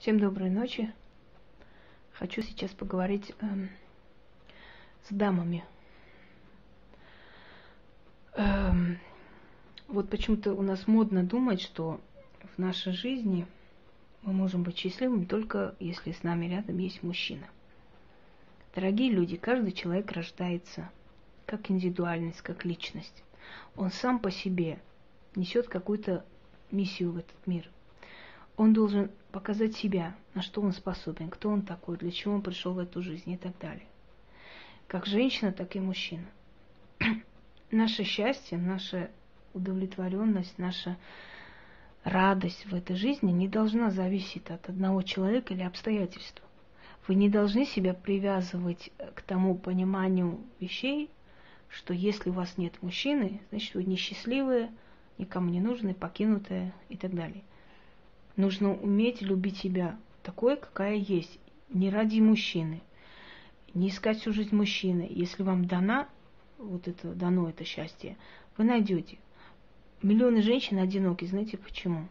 Всем доброй ночи. Хочу сейчас поговорить э, с дамами. Э, вот почему-то у нас модно думать, что в нашей жизни мы можем быть счастливыми только если с нами рядом есть мужчина. Дорогие люди, каждый человек рождается как индивидуальность, как личность. Он сам по себе несет какую-то миссию в этот мир – он должен показать себя, на что он способен, кто он такой, для чего он пришел в эту жизнь и так далее. Как женщина, так и мужчина. Наше счастье, наша удовлетворенность, наша радость в этой жизни не должна зависеть от одного человека или обстоятельств. Вы не должны себя привязывать к тому пониманию вещей, что если у вас нет мужчины, значит вы несчастливые, никому не нужны, покинутые и так далее. Нужно уметь любить себя такой, какая есть, не ради мужчины, не искать всю жизнь мужчины. Если вам дана, вот это дано это счастье, вы найдете. Миллионы женщин одиноки, знаете почему?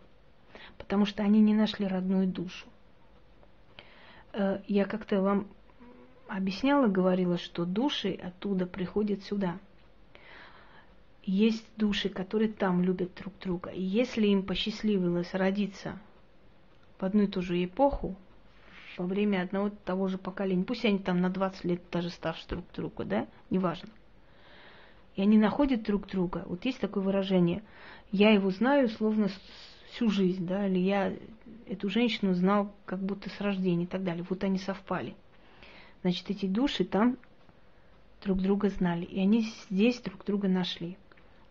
Потому что они не нашли родную душу. Э, я как-то вам объясняла, говорила, что души оттуда приходят сюда. Есть души, которые там любят друг друга. И если им посчастливилось родиться в одну и ту же эпоху, во время одного того же поколения. Пусть они там на 20 лет даже старше друг друга, да, неважно. И они находят друг друга. Вот есть такое выражение. Я его знаю словно всю жизнь, да, или я эту женщину знал как будто с рождения и так далее. Вот они совпали. Значит, эти души там друг друга знали, и они здесь друг друга нашли.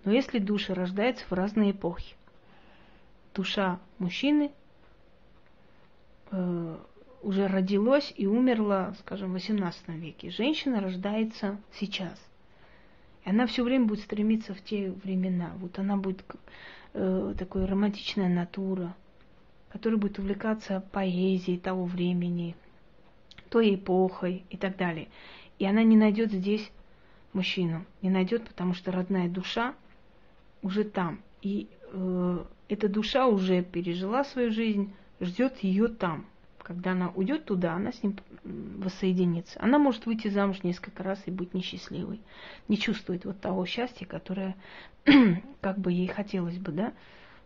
Но если души рождаются в разные эпохи, душа мужчины уже родилось и умерло, скажем, в XVIII веке. Женщина рождается сейчас. И она все время будет стремиться в те времена. Вот она будет э, такой романтичная натура, которая будет увлекаться поэзией того времени, той эпохой и так далее. И она не найдет здесь мужчину. Не найдет, потому что родная душа уже там. И э, эта душа уже пережила свою жизнь, ждет ее там. Когда она уйдет туда, она с ним воссоединится. Она может выйти замуж несколько раз и быть несчастливой. Не чувствует вот того счастья, которое как бы ей хотелось бы, да?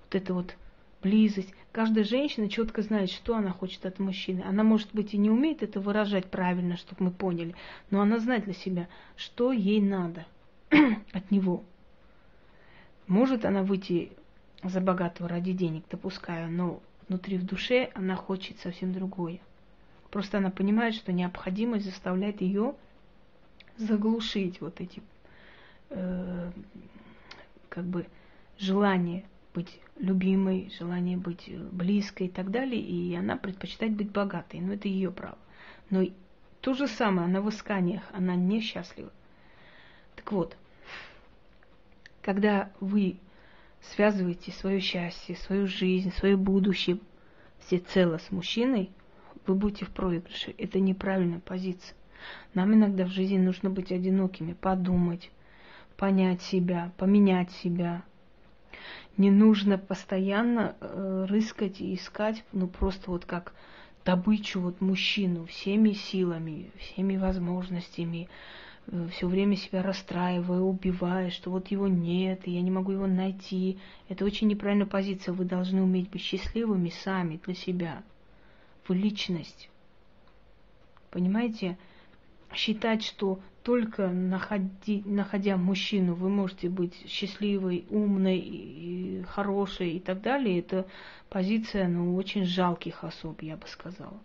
Вот это вот близость. Каждая женщина четко знает, что она хочет от мужчины. Она, может быть, и не умеет это выражать правильно, чтобы мы поняли, но она знает для себя, что ей надо от него. Может она выйти за богатого ради денег, допускаю, но внутри в душе она хочет совсем другое. Просто она понимает, что необходимость заставляет ее заглушить вот эти э, как бы желания быть любимой, желание быть близкой и так далее, и она предпочитает быть богатой, но это ее право. Но то же самое, она в исканиях, она несчастлива. Так вот, когда вы связываете свое счастье, свою жизнь, свое будущее всецело с мужчиной, вы будете в проигрыше. Это неправильная позиция. Нам иногда в жизни нужно быть одинокими, подумать, понять себя, поменять себя. Не нужно постоянно э, рыскать и искать, ну просто вот как добычу вот мужчину всеми силами, всеми возможностями, все время себя расстраиваю, убиваю, что вот его нет, и я не могу его найти. Это очень неправильная позиция. Вы должны уметь быть счастливыми сами для себя. Вы личность. Понимаете? Считать, что только находи, находя мужчину, вы можете быть счастливой, умной, и хорошей и так далее, это позиция ну, очень жалких особ, я бы сказала.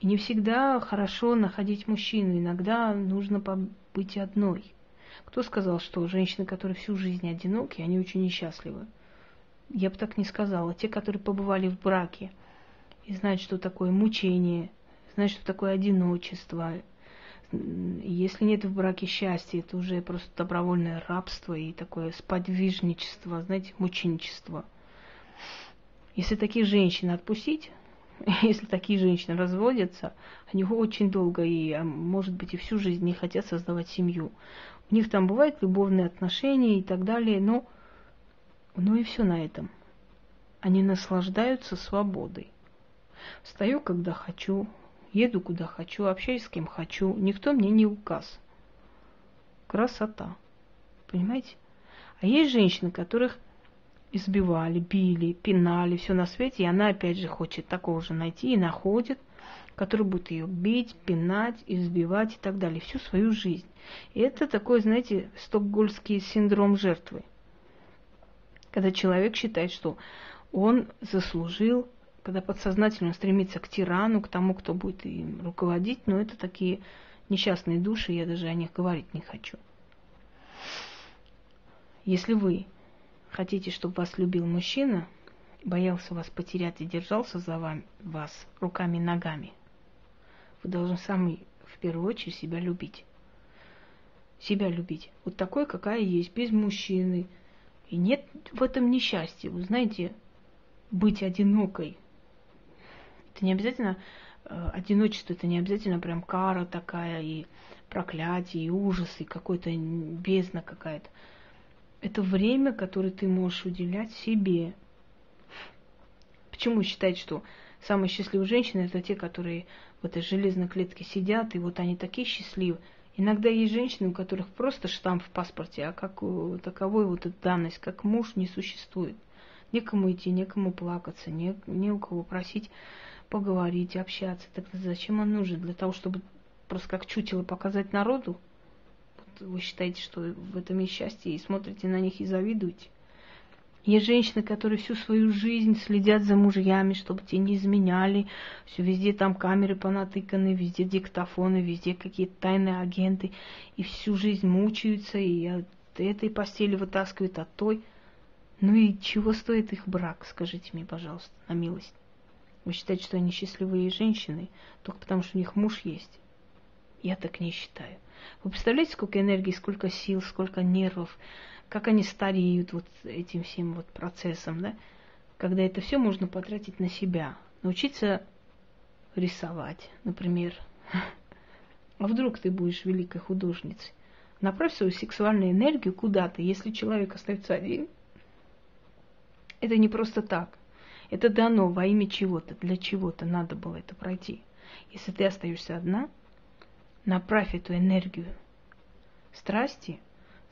И не всегда хорошо находить мужчину, иногда нужно быть одной. Кто сказал, что женщины, которые всю жизнь одиноки, они очень несчастливы? Я бы так не сказала. Те, которые побывали в браке и знают, что такое мучение, знают, что такое одиночество. Если нет в браке счастья, это уже просто добровольное рабство и такое сподвижничество, знаете, мученичество. Если таких женщин отпустить, если такие женщины разводятся, они очень долго и, а, может быть, и всю жизнь не хотят создавать семью. У них там бывают любовные отношения и так далее, но ну и все на этом. Они наслаждаются свободой. Встаю, когда хочу, еду, куда хочу, общаюсь с кем хочу. Никто мне не указ. Красота. Понимаете? А есть женщины, которых избивали, били, пинали, все на свете, и она опять же хочет такого же найти и находит, который будет ее бить, пинать, избивать и так далее всю свою жизнь. И это такой, знаете, стокгольский синдром жертвы. Когда человек считает, что он заслужил, когда подсознательно стремится к тирану, к тому, кто будет им руководить, но это такие несчастные души, я даже о них говорить не хочу. Если вы хотите, чтобы вас любил мужчина, боялся вас потерять и держался за вами, вас руками и ногами, вы должны сами в первую очередь себя любить. Себя любить. Вот такой, какая есть, без мужчины. И нет в этом несчастья. Вы знаете, быть одинокой. Это не обязательно э, одиночество, это не обязательно прям кара такая и проклятие, и ужас, и какой-то бездна какая-то. Это время, которое ты можешь уделять себе. Почему считать, что самые счастливые женщины это те, которые в этой железной клетке сидят, и вот они такие счастливы. Иногда есть женщины, у которых просто штамп в паспорте, а как таковой вот эта данность, как муж не существует. Некому идти, некому плакаться, не, не у кого просить поговорить, общаться. Тогда зачем он нужен? Для того, чтобы просто как чутило показать народу? Вы считаете, что в этом есть счастье, и смотрите на них и завидуете? Есть женщины, которые всю свою жизнь следят за мужьями, чтобы те не изменяли. Все везде там камеры понатыканы, везде диктофоны, везде какие-то тайные агенты. И всю жизнь мучаются, и от этой постели вытаскивают, от той. Ну и чего стоит их брак, скажите мне, пожалуйста, на милость. Вы считаете, что они счастливые женщины, только потому что у них муж есть? Я так не считаю. Вы представляете, сколько энергии, сколько сил, сколько нервов, как они стареют вот этим всем вот процессом, да, когда это все можно потратить на себя, научиться рисовать, например. А вдруг ты будешь великой художницей? Направь свою сексуальную энергию куда-то, если человек остается один. Это не просто так. Это дано во имя чего-то, для чего-то надо было это пройти. Если ты остаешься одна, направь эту энергию страсти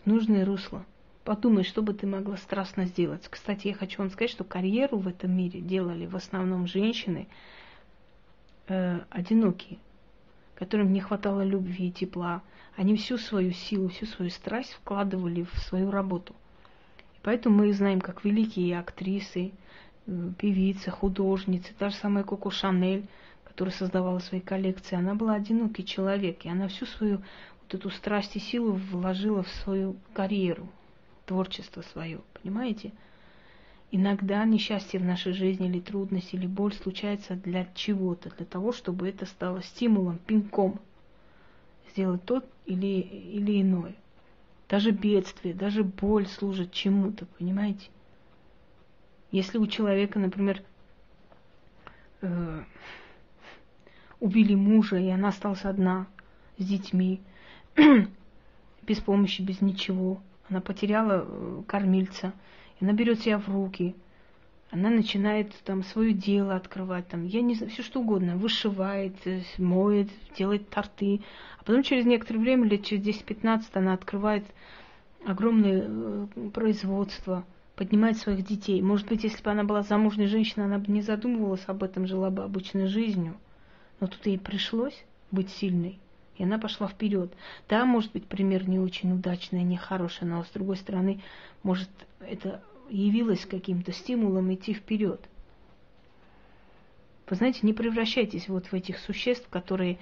в нужное русло – Подумай, что бы ты могла страстно сделать. Кстати, я хочу вам сказать, что карьеру в этом мире делали в основном женщины э, одинокие, которым не хватало любви и тепла. Они всю свою силу, всю свою страсть вкладывали в свою работу. Поэтому мы знаем, как великие актрисы, э, певицы, художницы, та же самая Коко Шанель, которая создавала свои коллекции, она была одинокий человек, и она всю свою вот эту страсть и силу вложила в свою карьеру, творчество свое, понимаете? Иногда несчастье в нашей жизни или трудность, или боль случается для чего-то, для того, чтобы это стало стимулом, пинком сделать тот или, или иной. Даже бедствие, даже боль служит чему-то, понимаете? Если у человека, например, э, убили мужа, и она осталась одна с детьми, без помощи, без ничего, она потеряла э, кормильца, и она берет себя в руки, она начинает там свое дело открывать, там, я не знаю, все что угодно, вышивает, э, моет, делает торты, а потом через некоторое время, лет через 10-15, она открывает огромное э, производство, поднимает своих детей. Может быть, если бы она была замужней женщиной, она бы не задумывалась об этом, жила бы обычной жизнью. Но тут ей пришлось быть сильной. И она пошла вперед. Да, может быть, пример не очень удачный, не хороший, но с другой стороны, может, это явилось каким-то стимулом идти вперед. Вы знаете, не превращайтесь вот в этих существ, которые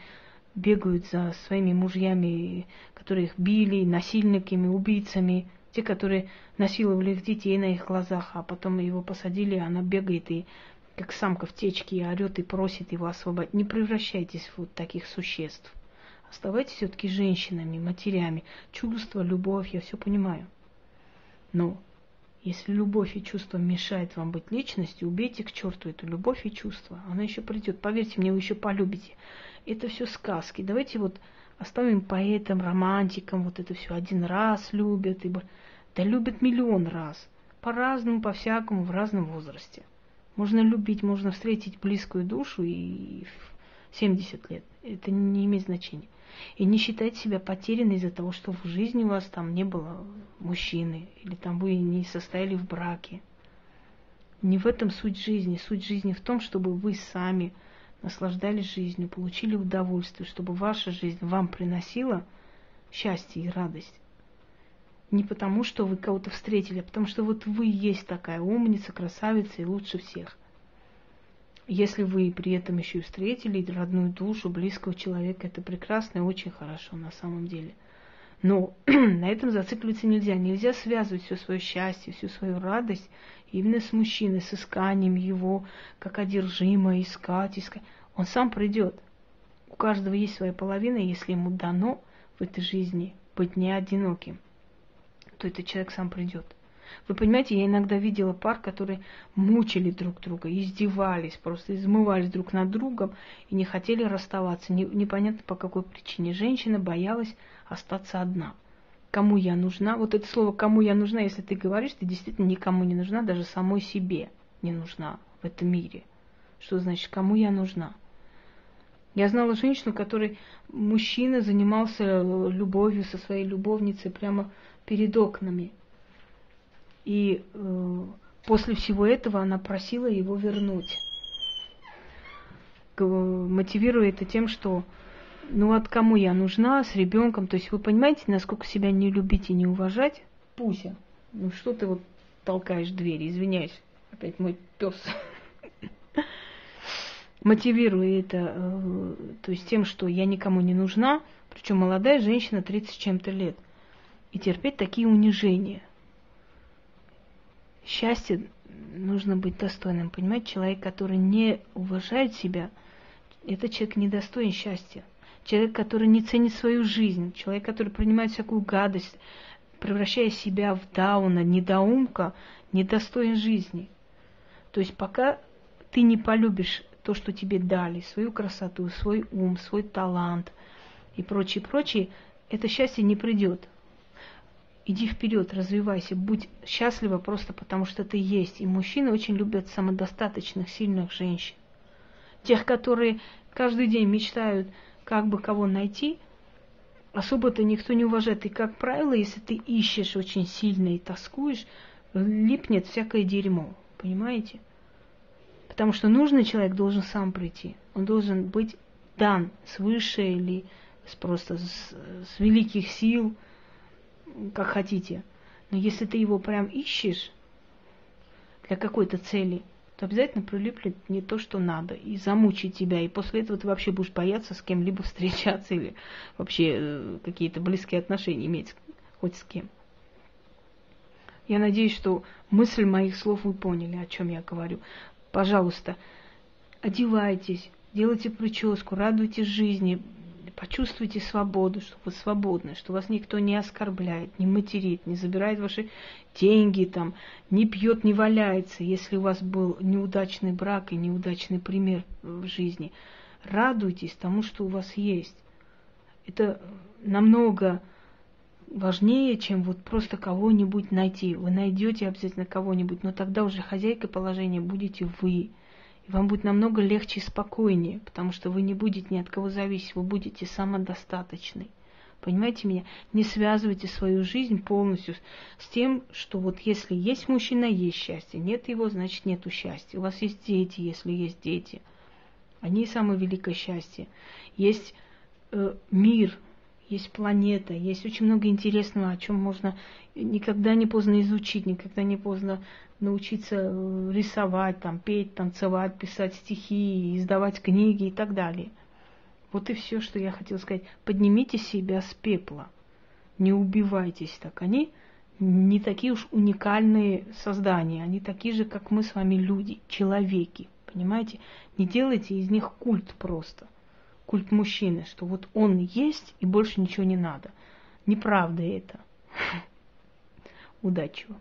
бегают за своими мужьями, которые их били, насильниками, убийцами, те, которые насиловали их детей на их глазах, а потом его посадили, она бегает и как самка в течке и орет и просит его освободить. Не превращайтесь в вот таких существ. Оставайтесь все-таки женщинами, матерями. Чувство, любовь, я все понимаю. Но если любовь и чувство мешают вам быть личностью, убейте к черту эту любовь и чувство. Она еще придет. Поверьте мне, вы еще полюбите. Это все сказки. Давайте вот оставим поэтам, романтикам вот это все один раз любят. Ибо... Да любят миллион раз. По-разному, по-всякому, в разном возрасте. Можно любить, можно встретить близкую душу и в 70 лет. Это не имеет значения. И не считать себя потерянной из-за того, что в жизни у вас там не было мужчины, или там вы не состояли в браке. Не в этом суть жизни. Суть жизни в том, чтобы вы сами наслаждались жизнью, получили удовольствие, чтобы ваша жизнь вам приносила счастье и радость. Не потому, что вы кого-то встретили, а потому что вот вы есть такая умница, красавица и лучше всех. Если вы при этом еще и встретили родную душу, близкого человека, это прекрасно и очень хорошо на самом деле. Но на этом зацикливаться нельзя. Нельзя связывать все свое счастье, всю свою радость именно с мужчиной, с исканием его, как одержимо, искать, искать. Он сам придет. У каждого есть своя половина, если ему дано в этой жизни быть не одиноким то этот человек сам придет. Вы понимаете, я иногда видела пар, которые мучили друг друга, издевались, просто измывались друг над другом и не хотели расставаться. Не, непонятно по какой причине. Женщина боялась остаться одна. Кому я нужна? Вот это слово «кому я нужна», если ты говоришь, ты действительно никому не нужна, даже самой себе не нужна в этом мире. Что значит «кому я нужна»? Я знала женщину, которой мужчина занимался любовью со своей любовницей прямо перед окнами. И э, после всего этого она просила его вернуть. Мотивируя это тем, что ну от кому я нужна, с ребенком. То есть вы понимаете, насколько себя не любить и не уважать? Пуся, ну что ты вот толкаешь двери, извиняюсь, опять мой пес. Мотивируя это, э, то есть тем, что я никому не нужна, причем молодая женщина 30 с чем-то лет – и терпеть такие унижения. Счастье нужно быть достойным. Понимаете, человек, который не уважает себя, этот человек недостоин счастья. Человек, который не ценит свою жизнь, человек, который принимает всякую гадость, превращая себя в дауна, недоумка, недостоин жизни. То есть пока ты не полюбишь то, что тебе дали, свою красоту, свой ум, свой талант и прочее, прочее, это счастье не придет иди вперед, развивайся, будь счастлива просто потому, что ты есть. И мужчины очень любят самодостаточных, сильных женщин. Тех, которые каждый день мечтают, как бы кого найти, особо-то никто не уважает. И, как правило, если ты ищешь очень сильно и тоскуешь, липнет всякое дерьмо. Понимаете? Потому что нужный человек должен сам прийти. Он должен быть дан свыше или просто с, с великих сил – как хотите. Но если ты его прям ищешь для какой-то цели, то обязательно прилиплет не то, что надо, и замучит тебя. И после этого ты вообще будешь бояться с кем-либо встречаться или вообще э, какие-то близкие отношения иметь хоть с кем. Я надеюсь, что мысль моих слов вы поняли, о чем я говорю. Пожалуйста, одевайтесь, делайте прическу, радуйтесь жизни, почувствуйте свободу, что вы свободны, что вас никто не оскорбляет, не материт, не забирает ваши деньги, там, не пьет, не валяется, если у вас был неудачный брак и неудачный пример в жизни. Радуйтесь тому, что у вас есть. Это намного важнее, чем вот просто кого-нибудь найти. Вы найдете обязательно кого-нибудь, но тогда уже хозяйкой положения будете вы. И вам будет намного легче и спокойнее, потому что вы не будете ни от кого зависеть, вы будете самодостаточны. Понимаете меня? Не связывайте свою жизнь полностью с тем, что вот если есть мужчина, есть счастье. Нет его, значит нету счастья. У вас есть дети, если есть дети. Они самое великое счастье. Есть э, мир, есть планета, есть очень много интересного, о чем можно никогда не поздно изучить, никогда не поздно научиться э, рисовать, там, петь, танцевать, писать стихи, издавать книги и так далее. Вот и все, что я хотела сказать. Поднимите себя с пепла. Не убивайтесь так. Они не такие уж уникальные создания. Они такие же, как мы с вами люди, человеки. Понимаете? Не делайте из них культ просто культ мужчины, что вот он есть и больше ничего не надо. Неправда это. Удачи вам.